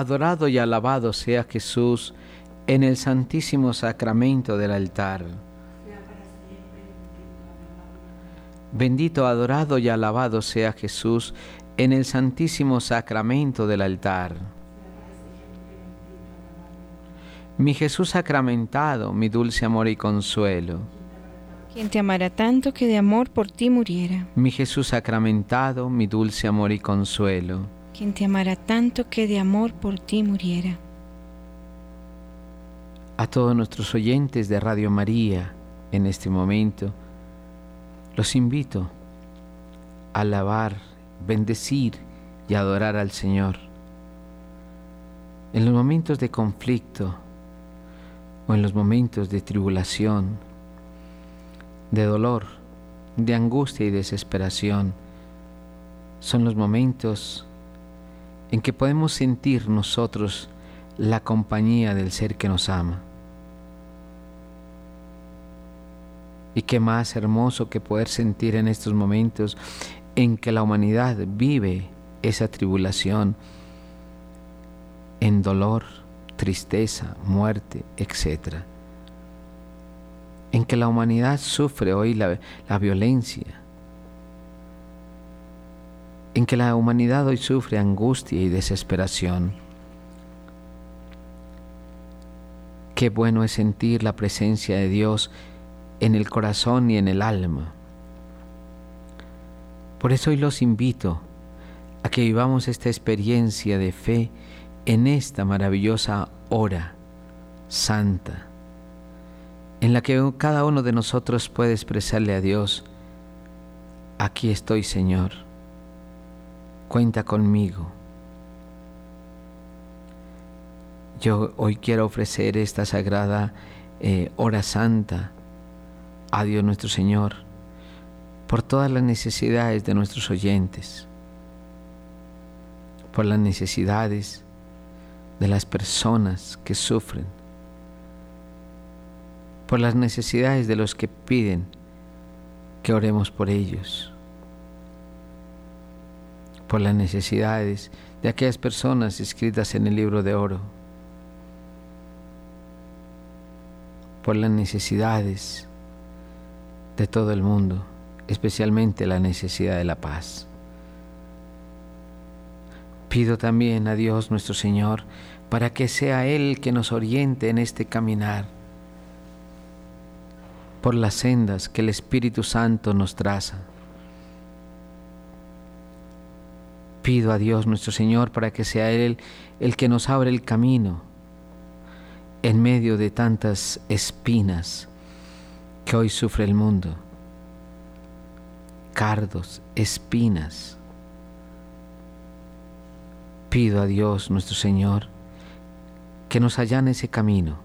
Adorado y alabado sea Jesús en el santísimo sacramento del altar. Bendito, adorado y alabado sea Jesús en el santísimo sacramento del altar. Mi Jesús sacramentado, mi dulce amor y consuelo. Quien te amará tanto que de amor por ti muriera. Mi Jesús sacramentado, mi dulce amor y consuelo. Quien te amará tanto que de amor por ti muriera. A todos nuestros oyentes de Radio María en este momento, los invito a alabar, bendecir y adorar al Señor. En los momentos de conflicto, o en los momentos de tribulación, de dolor, de angustia y desesperación, son los momentos en que podemos sentir nosotros la compañía del ser que nos ama. Y qué más hermoso que poder sentir en estos momentos en que la humanidad vive esa tribulación en dolor, tristeza, muerte, etc. En que la humanidad sufre hoy la, la violencia. En que la humanidad hoy sufre angustia y desesperación. Qué bueno es sentir la presencia de Dios en el corazón y en el alma. Por eso hoy los invito a que vivamos esta experiencia de fe en esta maravillosa hora santa, en la que cada uno de nosotros puede expresarle a Dios, aquí estoy Señor, cuenta conmigo. Yo hoy quiero ofrecer esta sagrada eh, hora santa a Dios nuestro Señor por todas las necesidades de nuestros oyentes, por las necesidades de las personas que sufren, por las necesidades de los que piden que oremos por ellos, por las necesidades de aquellas personas escritas en el libro de oro, por las necesidades de todo el mundo, especialmente la necesidad de la paz. Pido también a Dios nuestro Señor para que sea Él que nos oriente en este caminar por las sendas que el Espíritu Santo nos traza. Pido a Dios nuestro Señor para que sea Él el que nos abre el camino en medio de tantas espinas que hoy sufre el mundo. Cardos, espinas. Pido a Dios nuestro Señor que nos allane ese camino,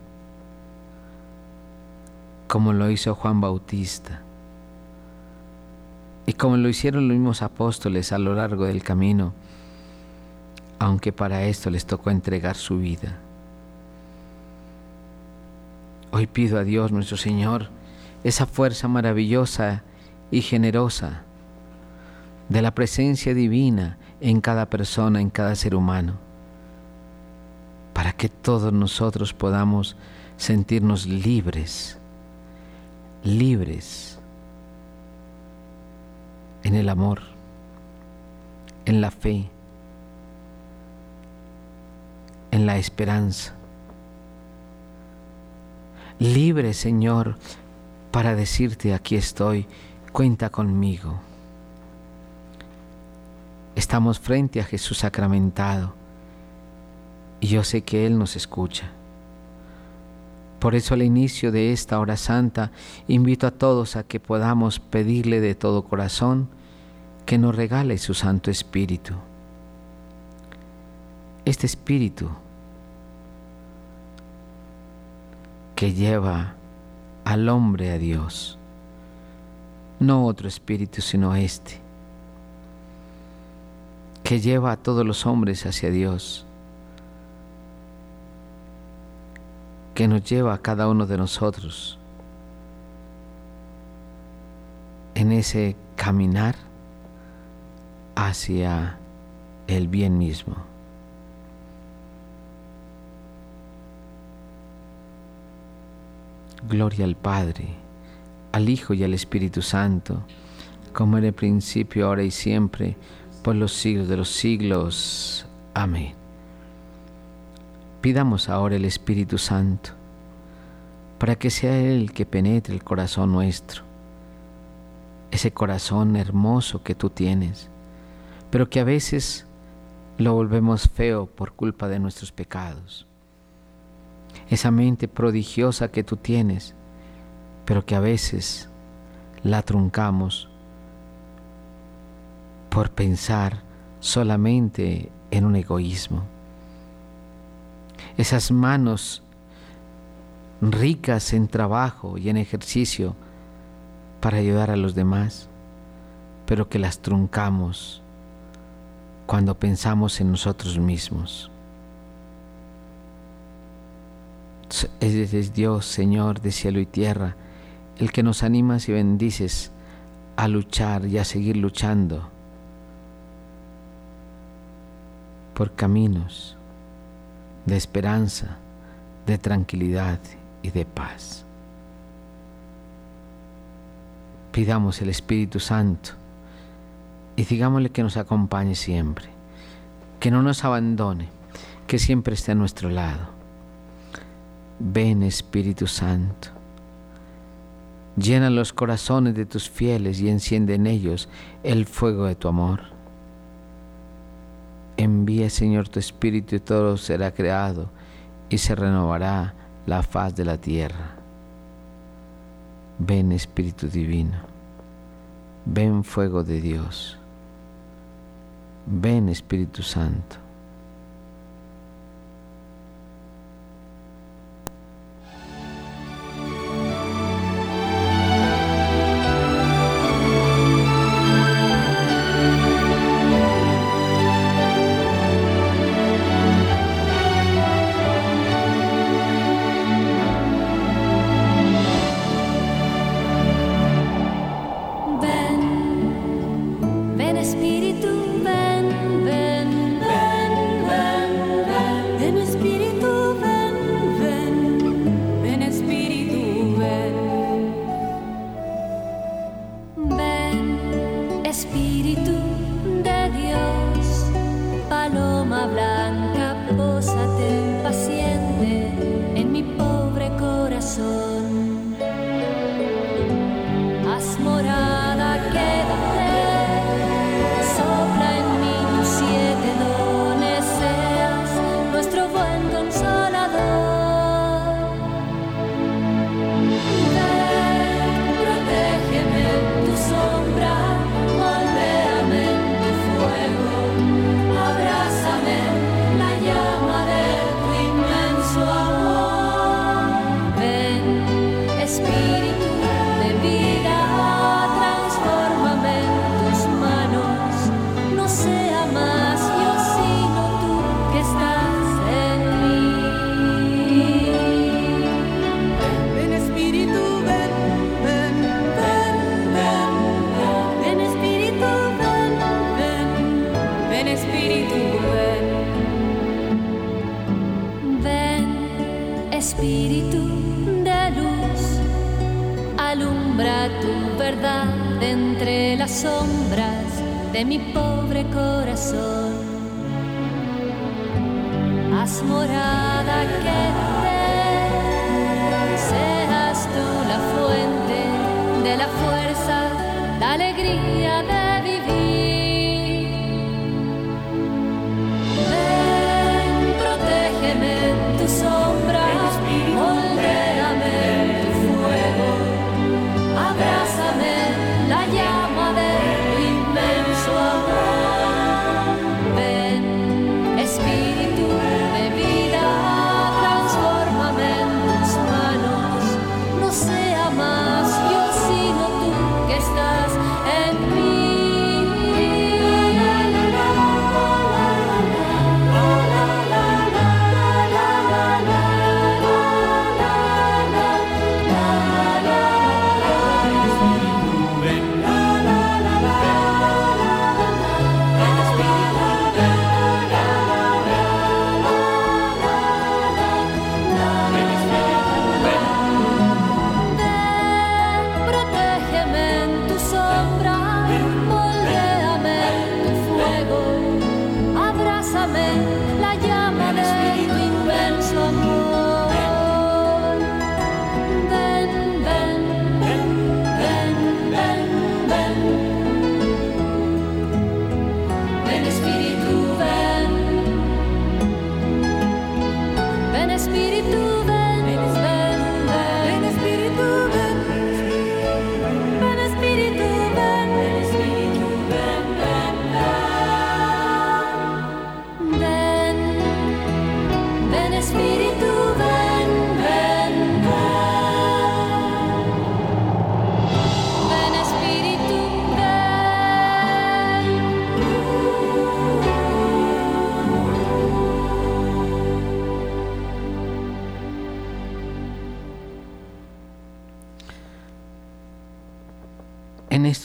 como lo hizo Juan Bautista y como lo hicieron los mismos apóstoles a lo largo del camino, aunque para esto les tocó entregar su vida. Hoy pido a Dios nuestro Señor esa fuerza maravillosa y generosa de la presencia divina en cada persona, en cada ser humano para que todos nosotros podamos sentirnos libres, libres en el amor, en la fe, en la esperanza. Libre, Señor, para decirte, aquí estoy, cuenta conmigo. Estamos frente a Jesús sacramentado y yo sé que Él nos escucha. Por eso al inicio de esta hora santa invito a todos a que podamos pedirle de todo corazón que nos regale su Santo Espíritu. Este Espíritu que lleva al hombre a Dios, no otro Espíritu sino este, que lleva a todos los hombres hacia Dios que nos lleva a cada uno de nosotros en ese caminar hacia el bien mismo. Gloria al Padre, al Hijo y al Espíritu Santo, como en el principio, ahora y siempre, por los siglos de los siglos. Amén. Pidamos ahora el Espíritu Santo, para que sea Él que penetre el corazón nuestro, ese corazón hermoso que tú tienes pero que a veces lo volvemos feo por culpa de nuestros pecados esa mente prodigiosa que tú tienes, pero que a veces la truncamos por pensar solamente en un egoísmo. Esas manos ricas en trabajo y en ejercicio para ayudar a los demás, pero que las truncamos cuando pensamos en nosotros mismos. Es Dios, Señor de cielo y tierra, el que nos animas y bendices a luchar y a seguir luchando por caminos de esperanza, de tranquilidad y de paz. Pidamos el Espíritu Santo y digámosle que nos acompañe siempre, que no nos abandone, que siempre esté a nuestro lado Ven Espíritu Santo. Llena los corazones de tus fieles y enciende en ellos el fuego de tu amor. Envía Señor tu Espíritu y todo será creado y se renovará la faz de la tierra. Ven Espíritu Divino. Ven fuego de Dios. Ven Espíritu Santo.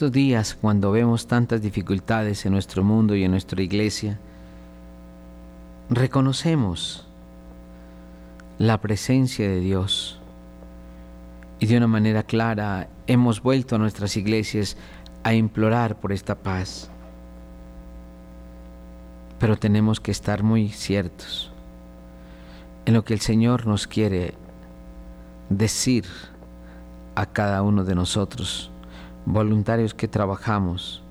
Estos días, cuando vemos tantas dificultades en nuestro mundo y en nuestra iglesia, reconocemos la presencia de Dios y de una manera clara hemos vuelto a nuestras iglesias a implorar por esta paz. Pero tenemos que estar muy ciertos en lo que el Señor nos quiere decir a cada uno de nosotros, voluntarios que trabajamos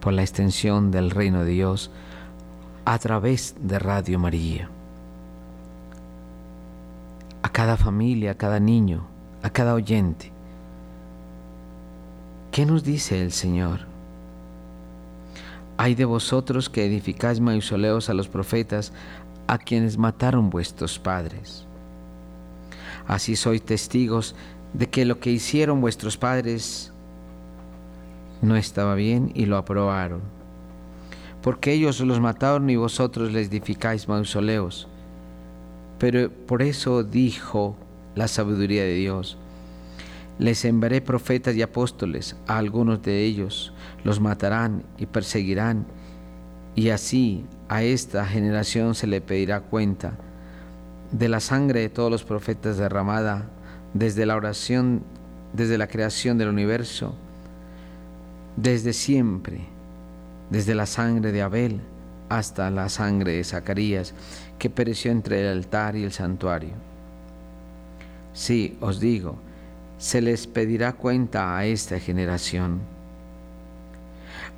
por la extensión del reino de Dios a través de Radio María. A cada familia, a cada niño, a cada oyente. ¿Qué nos dice el Señor? Hay de vosotros que edificáis mausoleos a los profetas a quienes mataron vuestros padres. Así sois testigos de que lo que hicieron vuestros padres no estaba bien y lo aprobaron. Porque ellos los mataron y vosotros les edificáis mausoleos. Pero por eso dijo la sabiduría de Dios. Les enviaré profetas y apóstoles, a algunos de ellos los matarán y perseguirán, y así a esta generación se le pedirá cuenta de la sangre de todos los profetas derramada desde la oración, desde la creación del universo, desde siempre, desde la sangre de Abel hasta la sangre de Zacarías, que pereció entre el altar y el santuario. Sí, os digo, se les pedirá cuenta a esta generación.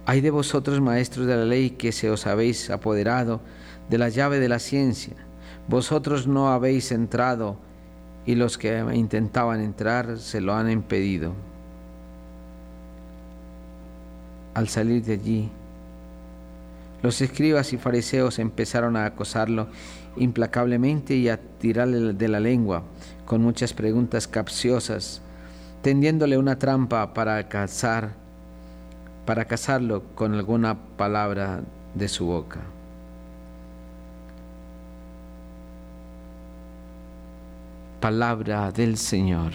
Hay de vosotros, maestros de la ley, que se os habéis apoderado de la llave de la ciencia. Vosotros no habéis entrado y los que intentaban entrar se lo han impedido. Al salir de allí, los escribas y fariseos empezaron a acosarlo implacablemente y a tirarle de la lengua con muchas preguntas capciosas, tendiéndole una trampa para cazar, para casarlo con alguna palabra de su boca. Palabra del Señor.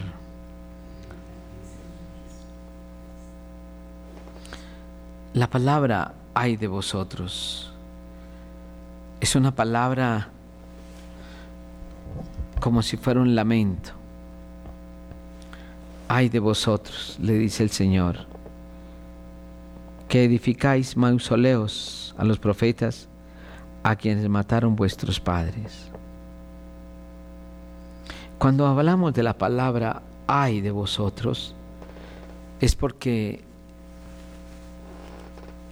La palabra hay de vosotros es una palabra como si fuera un lamento. Ay de vosotros, le dice el Señor, que edificáis mausoleos a los profetas a quienes mataron vuestros padres. Cuando hablamos de la palabra ay de vosotros, es porque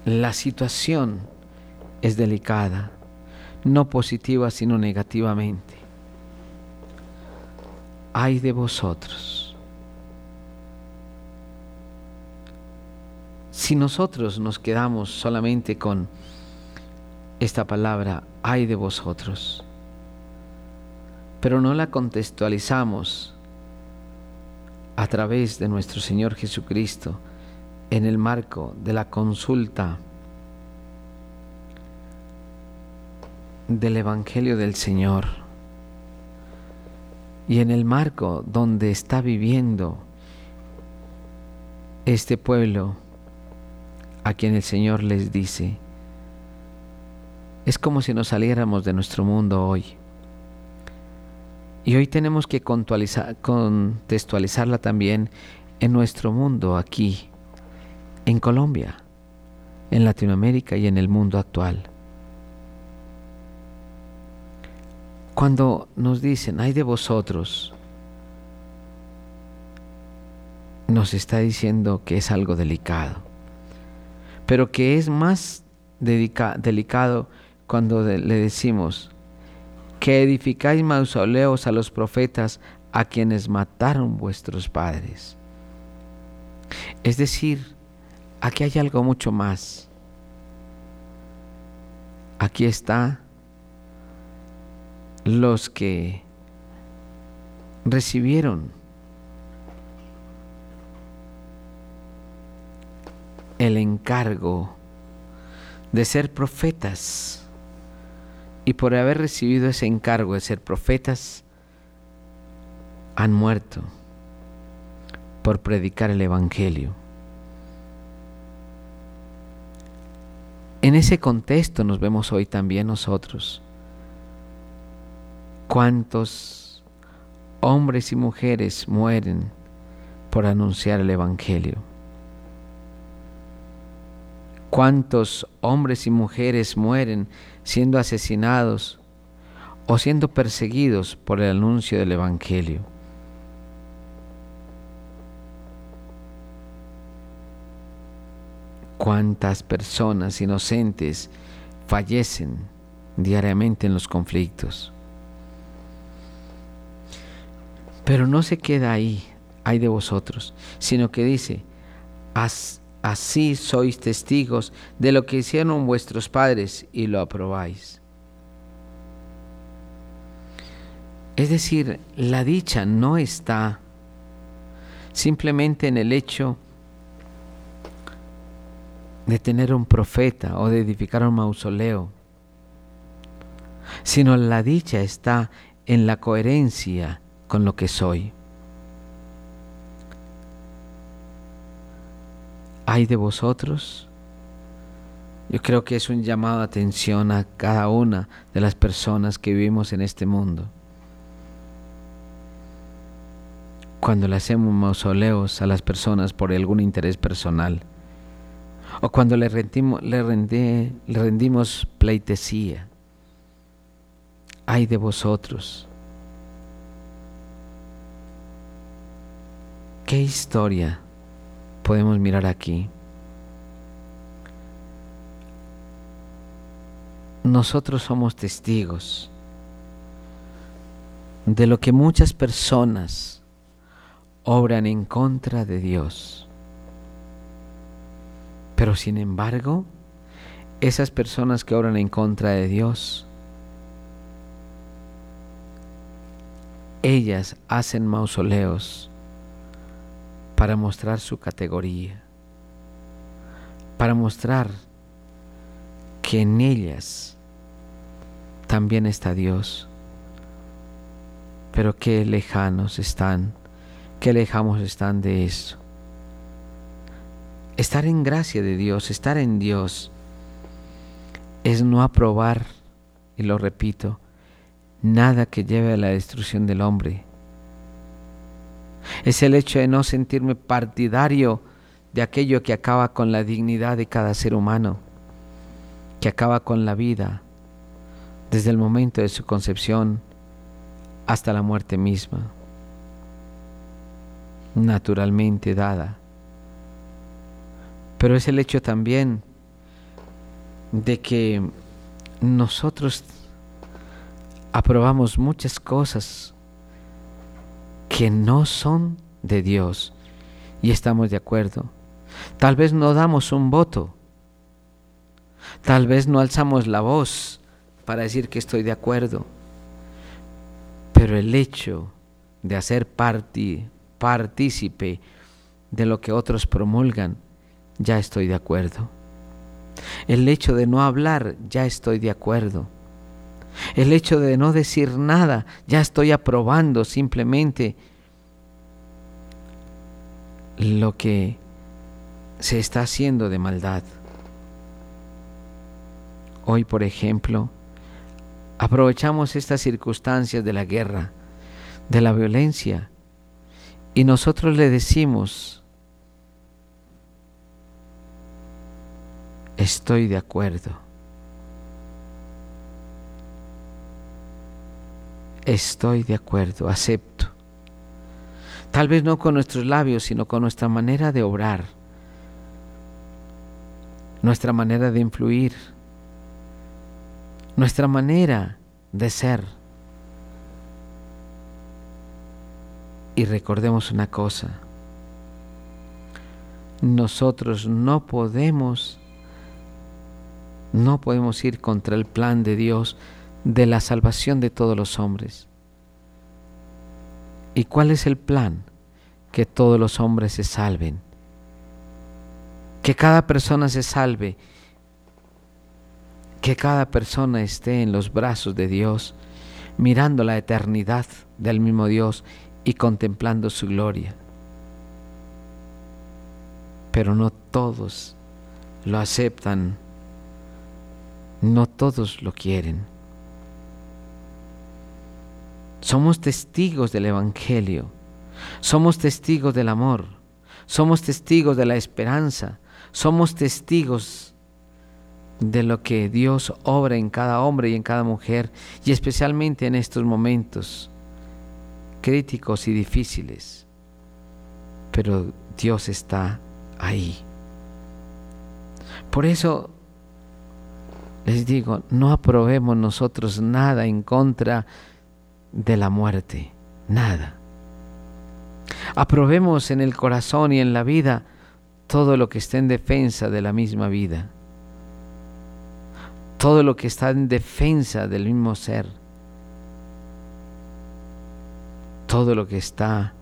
la situación es delicada, no positiva sino negativamente. Ay de vosotros. Si nosotros nos quedamos solamente con esta palabra, ay de vosotros, pero no la contextualizamos a través de nuestro Señor Jesucristo en el marco de la consulta del Evangelio del Señor y en el marco donde está viviendo este pueblo a quien el Señor les dice, es como si nos saliéramos de nuestro mundo hoy y hoy tenemos que contextualizarla también en nuestro mundo aquí, en Colombia, en Latinoamérica y en el mundo actual. Cuando nos dicen, hay de vosotros, nos está diciendo que es algo delicado, pero que es más delicado cuando le decimos, que edificáis mausoleos a los profetas a quienes mataron vuestros padres. Es decir, aquí hay algo mucho más. Aquí está los que recibieron el encargo de ser profetas y por haber recibido ese encargo de ser profetas, han muerto por predicar el Evangelio. En ese contexto nos vemos hoy también nosotros. ¿Cuántos hombres y mujeres mueren por anunciar el Evangelio? ¿Cuántos hombres y mujeres mueren siendo asesinados o siendo perseguidos por el anuncio del Evangelio? ¿Cuántas personas inocentes fallecen diariamente en los conflictos? Pero no se queda ahí, hay de vosotros, sino que dice, Así sois testigos de lo que hicieron vuestros padres y lo aprobáis. Es decir, la dicha no está simplemente en el hecho de tener un profeta o de edificar un mausoleo, sino la dicha está en la coherencia con lo que soy. Hay de vosotros? Yo creo que es un llamado de atención a cada una de las personas que vivimos en este mundo. Cuando le hacemos mausoleos a las personas por algún interés personal, o cuando le, rendimos, le, rendimos pleitesía, hay de vosotros. ¿Qué historia podemos mirar aquí. Nosotros somos testigos de lo que muchas personas obran en contra de Dios. Pero sin embargo, esas personas que obran en contra de Dios, ellas hacen mausoleos para mostrar su categoría, para mostrar que en ellas también está Dios. Pero qué lejanos están, qué lejanos están de eso. Estar en gracia de Dios, estar en Dios, es no aprobar, y lo repito, nada que lleve a la destrucción del hombre, es el hecho de no sentirme partidario de aquello que acaba con la dignidad de cada ser humano, que acaba con la vida desde el momento de su concepción hasta la muerte misma, naturalmente dada. Pero es el hecho también de que nosotros aprobamos muchas cosas que no son de Dios y estamos de acuerdo. Tal vez no damos un voto, tal vez no alzamos la voz para decir que estoy de acuerdo, pero el hecho de hacer partícipe de lo que otros promulgan, ya estoy de acuerdo. El hecho de no hablar, ya estoy de acuerdo. El hecho de no decir nada, ya estoy aprobando simplemente lo que se está haciendo de maldad. Hoy, por ejemplo, aprovechamos estas circunstancias de la guerra, de la violencia, y nosotros le decimos, estoy de acuerdo. Estoy de acuerdo, acepto. Tal vez no con nuestros labios, sino con nuestra manera de obrar, nuestra manera de influir, nuestra manera de ser. Y recordemos una cosa, nosotros no podemos, no podemos ir contra el plan de Dios de la salvación de todos los hombres. ¿Y cuál es el plan? Que todos los hombres se salven. Que cada persona se salve. Que cada persona esté en los brazos de Dios, mirando la eternidad del mismo Dios y contemplando su gloria. Pero no todos lo aceptan no todos lo quieren. Somos testigos del Evangelio, somos testigos del amor, somos testigos de la esperanza, somos testigos de lo que Dios obra en cada hombre y en cada mujer, y especialmente en estos momentos críticos y difíciles. Pero Dios está ahí. Por eso les digo, no aprobemos nosotros nada en contra de la muerte, nada. Aprobemos en el corazón y en la vida todo lo que está en defensa de la misma vida, todo lo que está en defensa del mismo ser, todo lo que está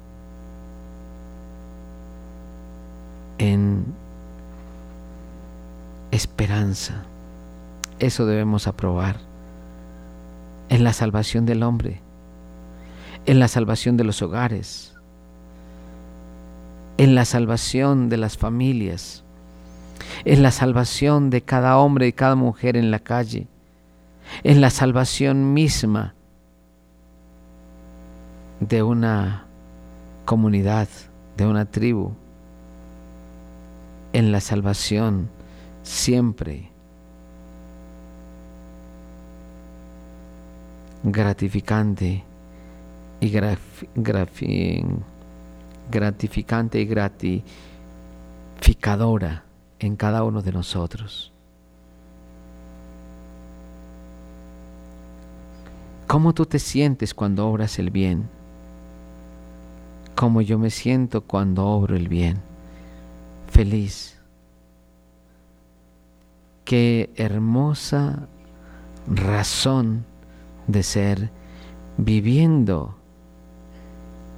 en esperanza. Eso debemos aprobar en la salvación del hombre, en la salvación de los hogares, en la salvación de las familias, en la salvación de cada hombre y cada mujer en la calle, en la salvación misma de una comunidad, de una tribu, en la salvación siempre gratificante y gratificante y gratificadora en cada uno de nosotros. ¿Cómo tú te sientes cuando obras el bien? ¿Cómo yo me siento cuando obro el bien? Feliz. Qué hermosa razón de ser viviendo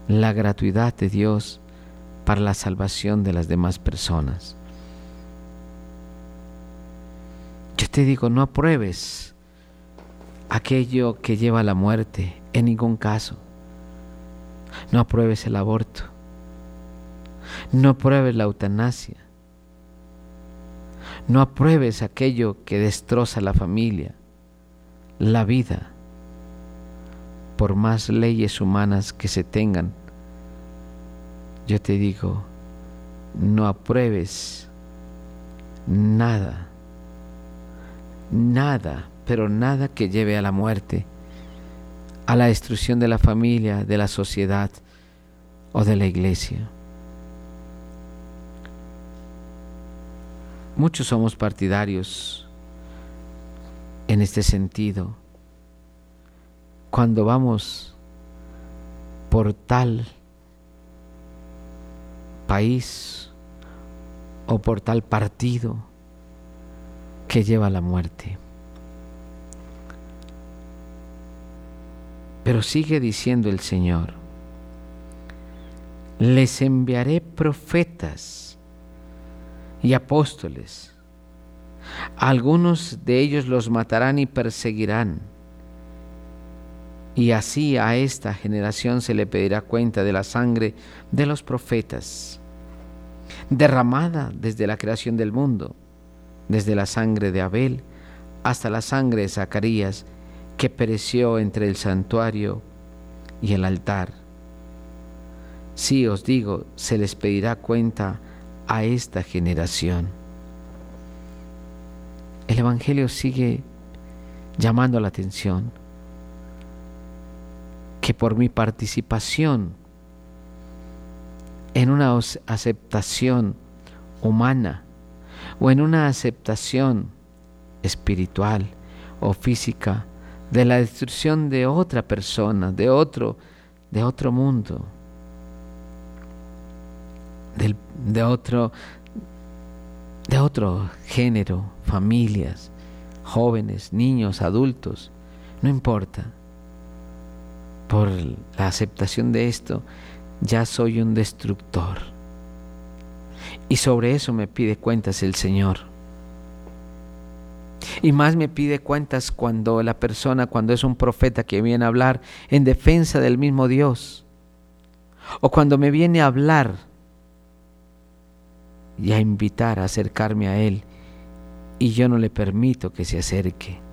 la gratuidad de Dios para la salvación de las demás personas. Yo te digo, no apruebes aquello que lleva a la muerte en ningún caso. No apruebes el aborto. No apruebes la eutanasia. No apruebes aquello que destroza la familia, la vida por más leyes humanas que se tengan, yo te digo, no apruebes nada, nada, pero nada que lleve a la muerte, a la destrucción de la familia, de la sociedad o de la iglesia. Muchos somos partidarios en este sentido cuando vamos por tal país o por tal partido que lleva a la muerte. Pero sigue diciendo el Señor, les enviaré profetas y apóstoles. Algunos de ellos los matarán y perseguirán y así a esta generación se le pedirá cuenta de la sangre de los profetas, derramada desde la creación del mundo, desde la sangre de Abel hasta la sangre de Zacarías, que pereció entre el santuario y el altar. Sí os digo, se les pedirá cuenta a esta generación. El Evangelio sigue llamando la atención que por mi participación en una aceptación humana o en una aceptación espiritual o física de la destrucción de otra persona, de otro, de otro mundo, de otro, de otro género, familias, jóvenes, niños, adultos, no importa por la aceptación de esto, ya soy un destructor. Y sobre eso me pide cuentas el Señor. Y más me pide cuentas cuando la persona, cuando es un profeta que viene a hablar en defensa del mismo Dios. O cuando me viene a hablar y a invitar a acercarme a Él y yo no le permito que se acerque.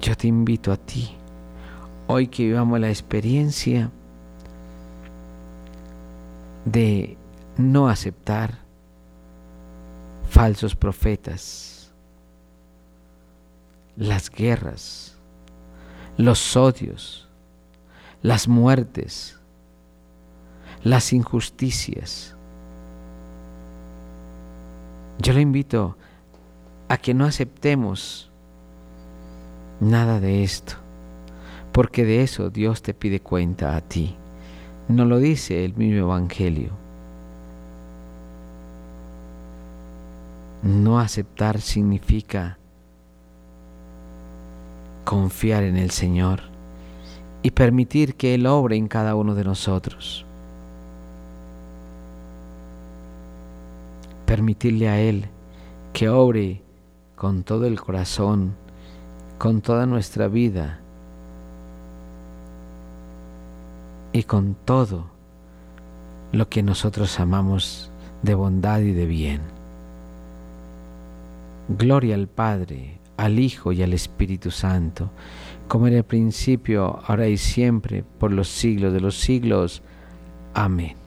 Yo te invito a ti, hoy que vivamos la experiencia de no aceptar falsos profetas, las guerras, los odios, las muertes, las injusticias. Yo le invito a que no aceptemos nada de esto, porque de eso Dios te pide cuenta a ti. No lo dice el mismo Evangelio. No aceptar significa confiar en el Señor y permitir que Él obre en cada uno de nosotros. Permitirle a Él que obre con todo el corazón, con toda nuestra vida y con todo lo que nosotros amamos de bondad y de bien. Gloria al Padre, al Hijo y al Espíritu Santo, como en el principio, ahora y siempre, por los siglos de los siglos. Amén.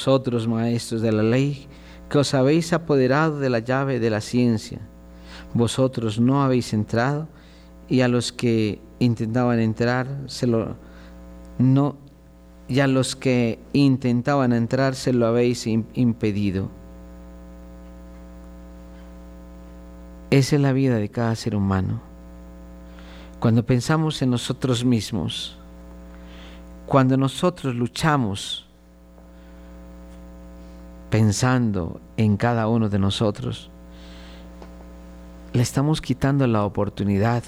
Vosotros, maestros de la ley, que os habéis apoderado de la llave de la ciencia. Vosotros no habéis entrado y a los que intentaban entrar se lo no y a los que intentaban entrar se lo habéis impedido. Esa es la vida de cada ser humano. Cuando pensamos en nosotros mismos, cuando nosotros luchamos pensando en cada uno de nosotros, le estamos quitando la oportunidad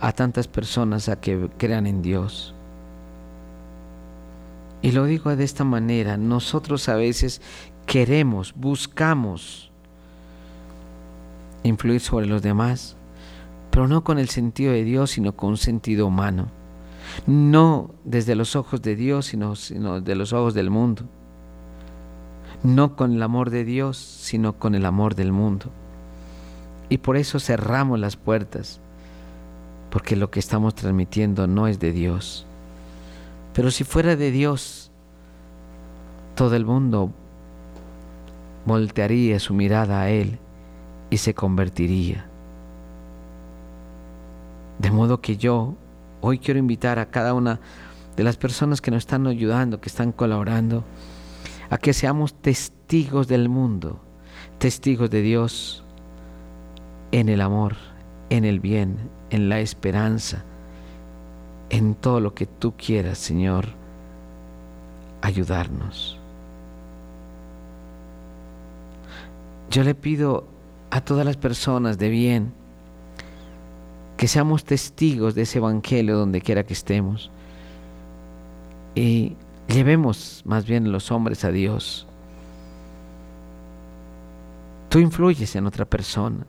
a tantas personas a que crean en Dios. Y lo digo de esta manera, nosotros a veces queremos, buscamos influir sobre los demás, pero no con el sentido de Dios, sino con un sentido humano. No desde los ojos de Dios, sino, sino de los ojos del mundo no con el amor de Dios, sino con el amor del mundo. Y por eso cerramos las puertas, porque lo que estamos transmitiendo no es de Dios. Pero si fuera de Dios, todo el mundo voltearía su mirada a Él y se convertiría. De modo que yo hoy quiero invitar a cada una de las personas que nos están ayudando, que están colaborando, a que seamos testigos del mundo, testigos de Dios en el amor, en el bien, en la esperanza, en todo lo que tú quieras, Señor, ayudarnos. Yo le pido a todas las personas de bien que seamos testigos de ese Evangelio donde quiera que estemos. Y Llevemos más bien los hombres a Dios. Tú influyes en otra persona.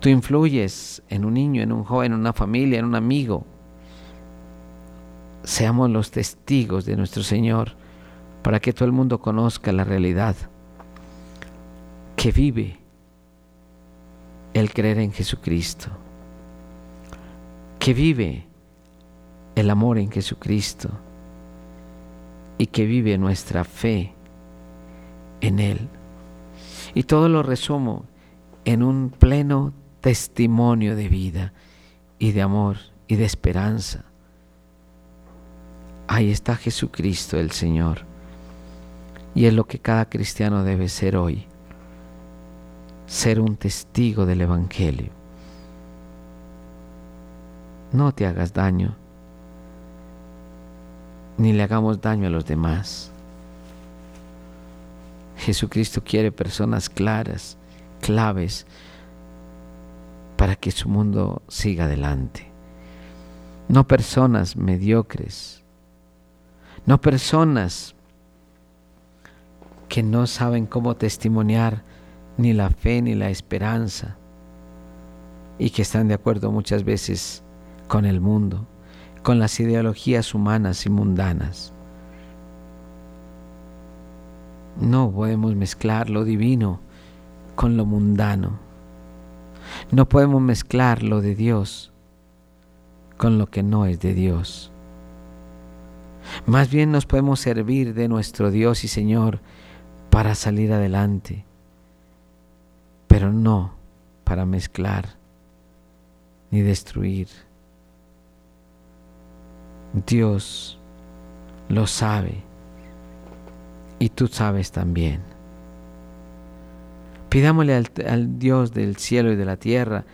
Tú influyes en un niño, en un joven, en una familia, en un amigo. Seamos los testigos de nuestro Señor para que todo el mundo conozca la realidad que vive el creer en Jesucristo, que vive el amor en Jesucristo y que vive nuestra fe en Él. Y todo lo resumo en un pleno testimonio de vida y de amor y de esperanza. Ahí está Jesucristo el Señor. Y es lo que cada cristiano debe ser hoy. Ser un testigo del Evangelio. No te hagas daño ni le hagamos daño a los demás. Jesucristo quiere personas claras, claves, para que su mundo siga adelante. No personas mediocres, no personas que no saben cómo testimoniar ni la fe ni la esperanza y que están de acuerdo muchas veces con el mundo con las ideologías humanas y mundanas. No podemos mezclar lo divino con lo mundano. No podemos mezclar lo de Dios con lo que no es de Dios. Más bien nos podemos servir de nuestro Dios y Señor para salir adelante, pero no para mezclar ni destruir. Dios lo sabe y tú sabes también. Pidámosle al, Dios del cielo y de la tierra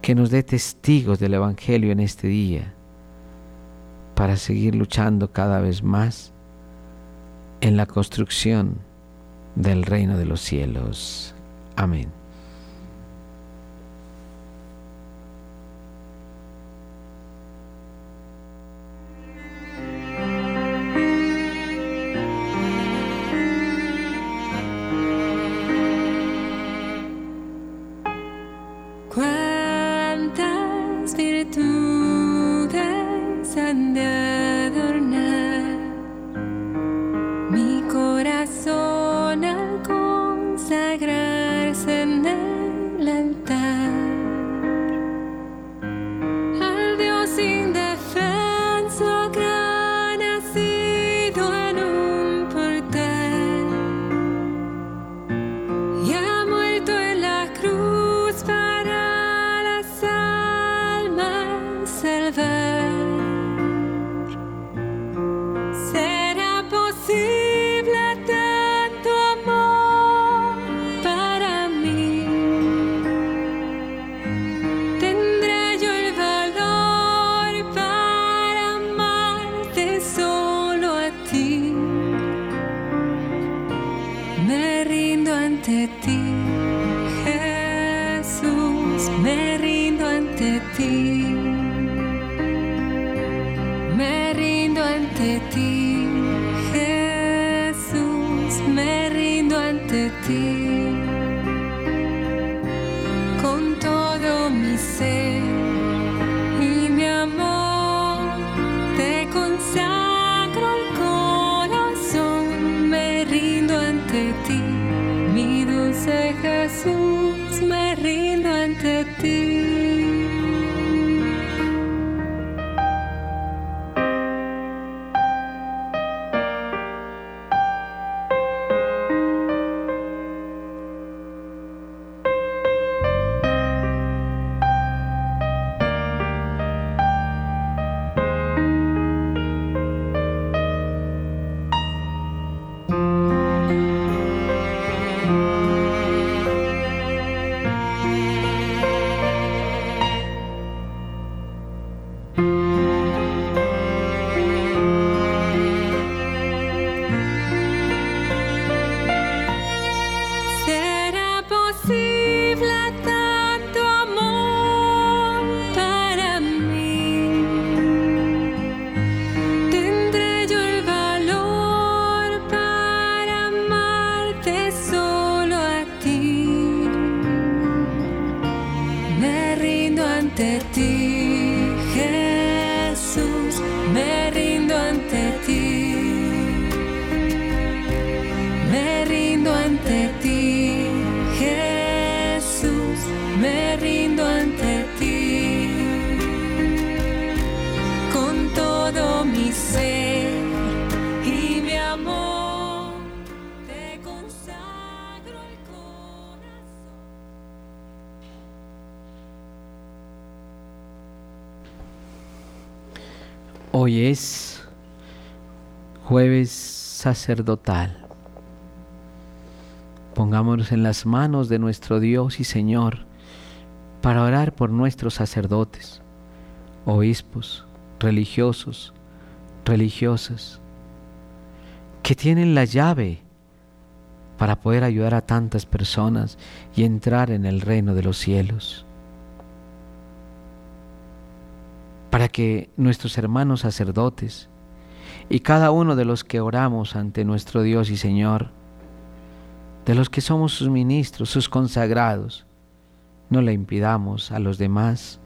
que nos dé testigos del Evangelio en este día para seguir luchando cada vez más en la construcción del reino de los cielos. Amén. Jueves sacerdotal. Pongámonos en las manos de nuestro Dios y Señor para orar por nuestros sacerdotes, obispos, religiosos, religiosas, que tienen la llave para poder ayudar a tantas personas y entrar en el reino de los cielos. Para que nuestros hermanos sacerdotes y cada uno de los que oramos ante nuestro Dios y Señor, de los que somos sus ministros, sus consagrados, no le impidamos a los demás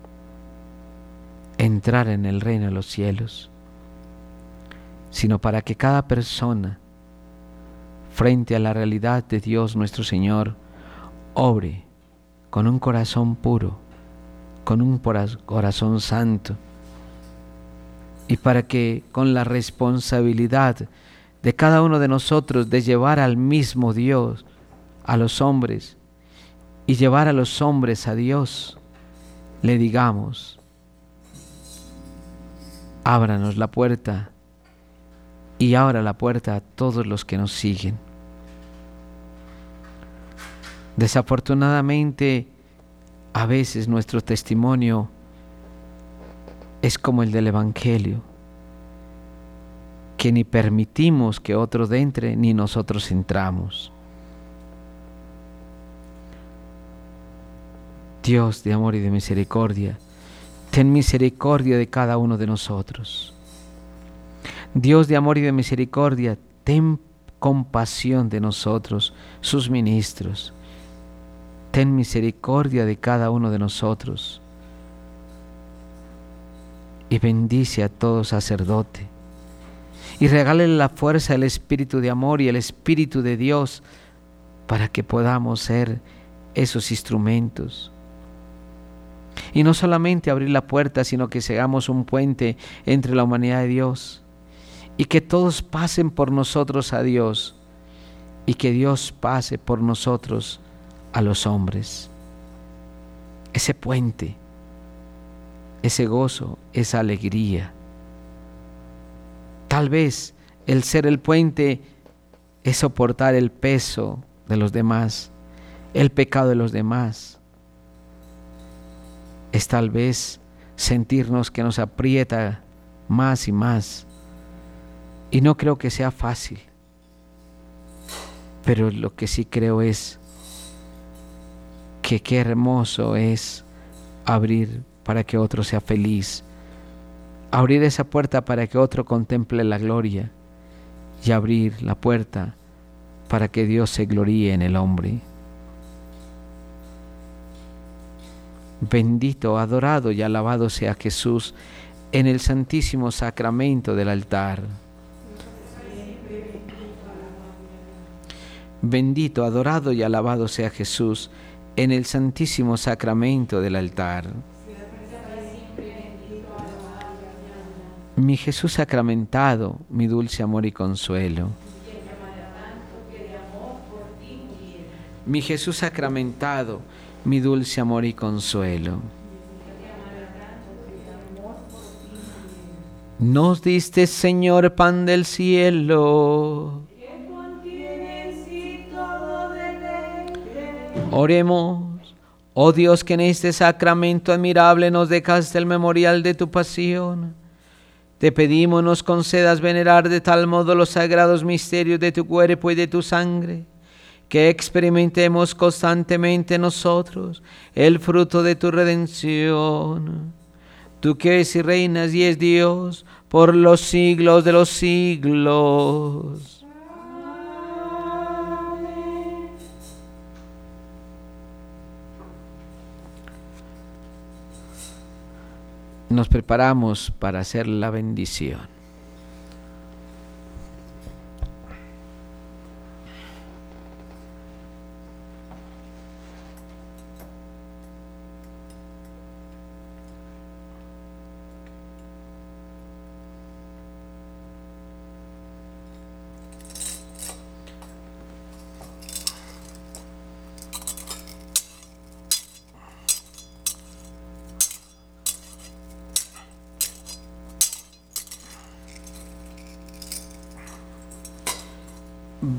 entrar en el reino de los cielos, sino para que cada persona, frente a la realidad de Dios nuestro Señor, obre con un corazón puro, con un corazón santo, y para que con la responsabilidad de cada uno de nosotros de llevar al mismo Dios a los hombres y llevar a los hombres a Dios, le digamos, ábranos la puerta y abra la puerta a todos los que nos siguen. Desafortunadamente, a veces nuestro testimonio es como el del Evangelio, que ni permitimos que otro entre ni nosotros entramos. Dios de amor y de misericordia, ten misericordia de cada uno de nosotros. Dios de amor y de misericordia, ten compasión de nosotros, sus ministros. Ten misericordia de cada uno de nosotros. Y bendice a todo sacerdote. Y regale la fuerza, el espíritu de amor y el espíritu de Dios para que podamos ser esos instrumentos. Y no solamente abrir la puerta, sino que seamos un puente entre la humanidad de Dios. Y que todos pasen por nosotros a Dios. Y que Dios pase por nosotros a los hombres. Ese puente, ese gozo, esa alegría. Tal vez el ser el puente es soportar el peso de los demás, el pecado de los demás. Es tal vez sentirnos que nos aprieta más y más. Y no creo que sea fácil. Pero lo que sí creo es que qué hermoso es abrir para que otro sea feliz, Abrir esa puerta para que otro contemple la gloria y abrir la puerta para que Dios se gloríe en el hombre. Bendito, adorado y alabado sea Jesús en el santísimo sacramento del altar. Bendito, adorado y alabado sea Jesús en el santísimo sacramento del altar. Mi Jesús sacramentado, mi dulce amor y consuelo. Mi Jesús sacramentado, mi dulce amor y consuelo. Nos diste, Señor, pan del cielo. Oremos, oh Dios, que en este sacramento admirable nos dejaste el memorial de tu pasión. Te pedimos nos concedas venerar de tal modo los sagrados misterios de tu cuerpo y de tu sangre que experimentemos constantemente nosotros el fruto de tu redención. Tú que eres y reinas y es Dios por los siglos de los siglos. Nos preparamos para hacer la bendición.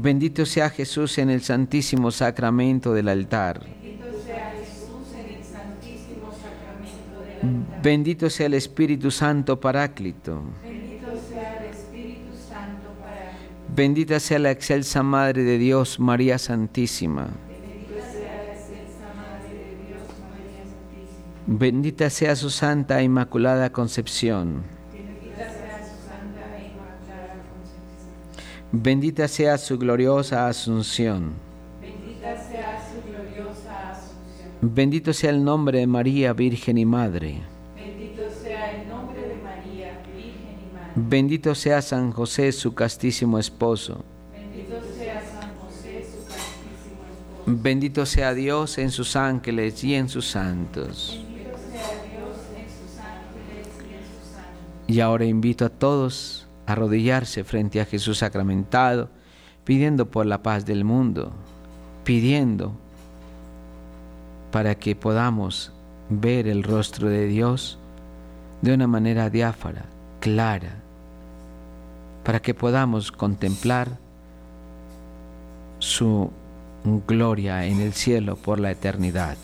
Bendito sea Jesús en el santísimo sacramento del altar. Bendito sea el Espíritu Santo Paráclito. Bendita sea la excelsa Madre de Dios, María Santísima. Bendita sea su santa inmaculada concepción. Bendita sea su gloriosa asunción. Bendito sea el nombre de María, Virgen y Madre. Bendito sea el nombre de María, Virgen y Madre. Bendito sea San José, su castísimo esposo. Bendito sea San José, su castísimo esposo. Bendito sea Dios en sus ángeles y en sus santos. Bendito sea Dios en sus ángeles y en sus santos. Y ahora invito a todos arrodillarse frente a Jesús sacramentado, pidiendo por la paz del mundo, pidiendo para que podamos ver el rostro de Dios de una manera diáfara, clara, para que podamos contemplar su gloria en el cielo por la eternidad.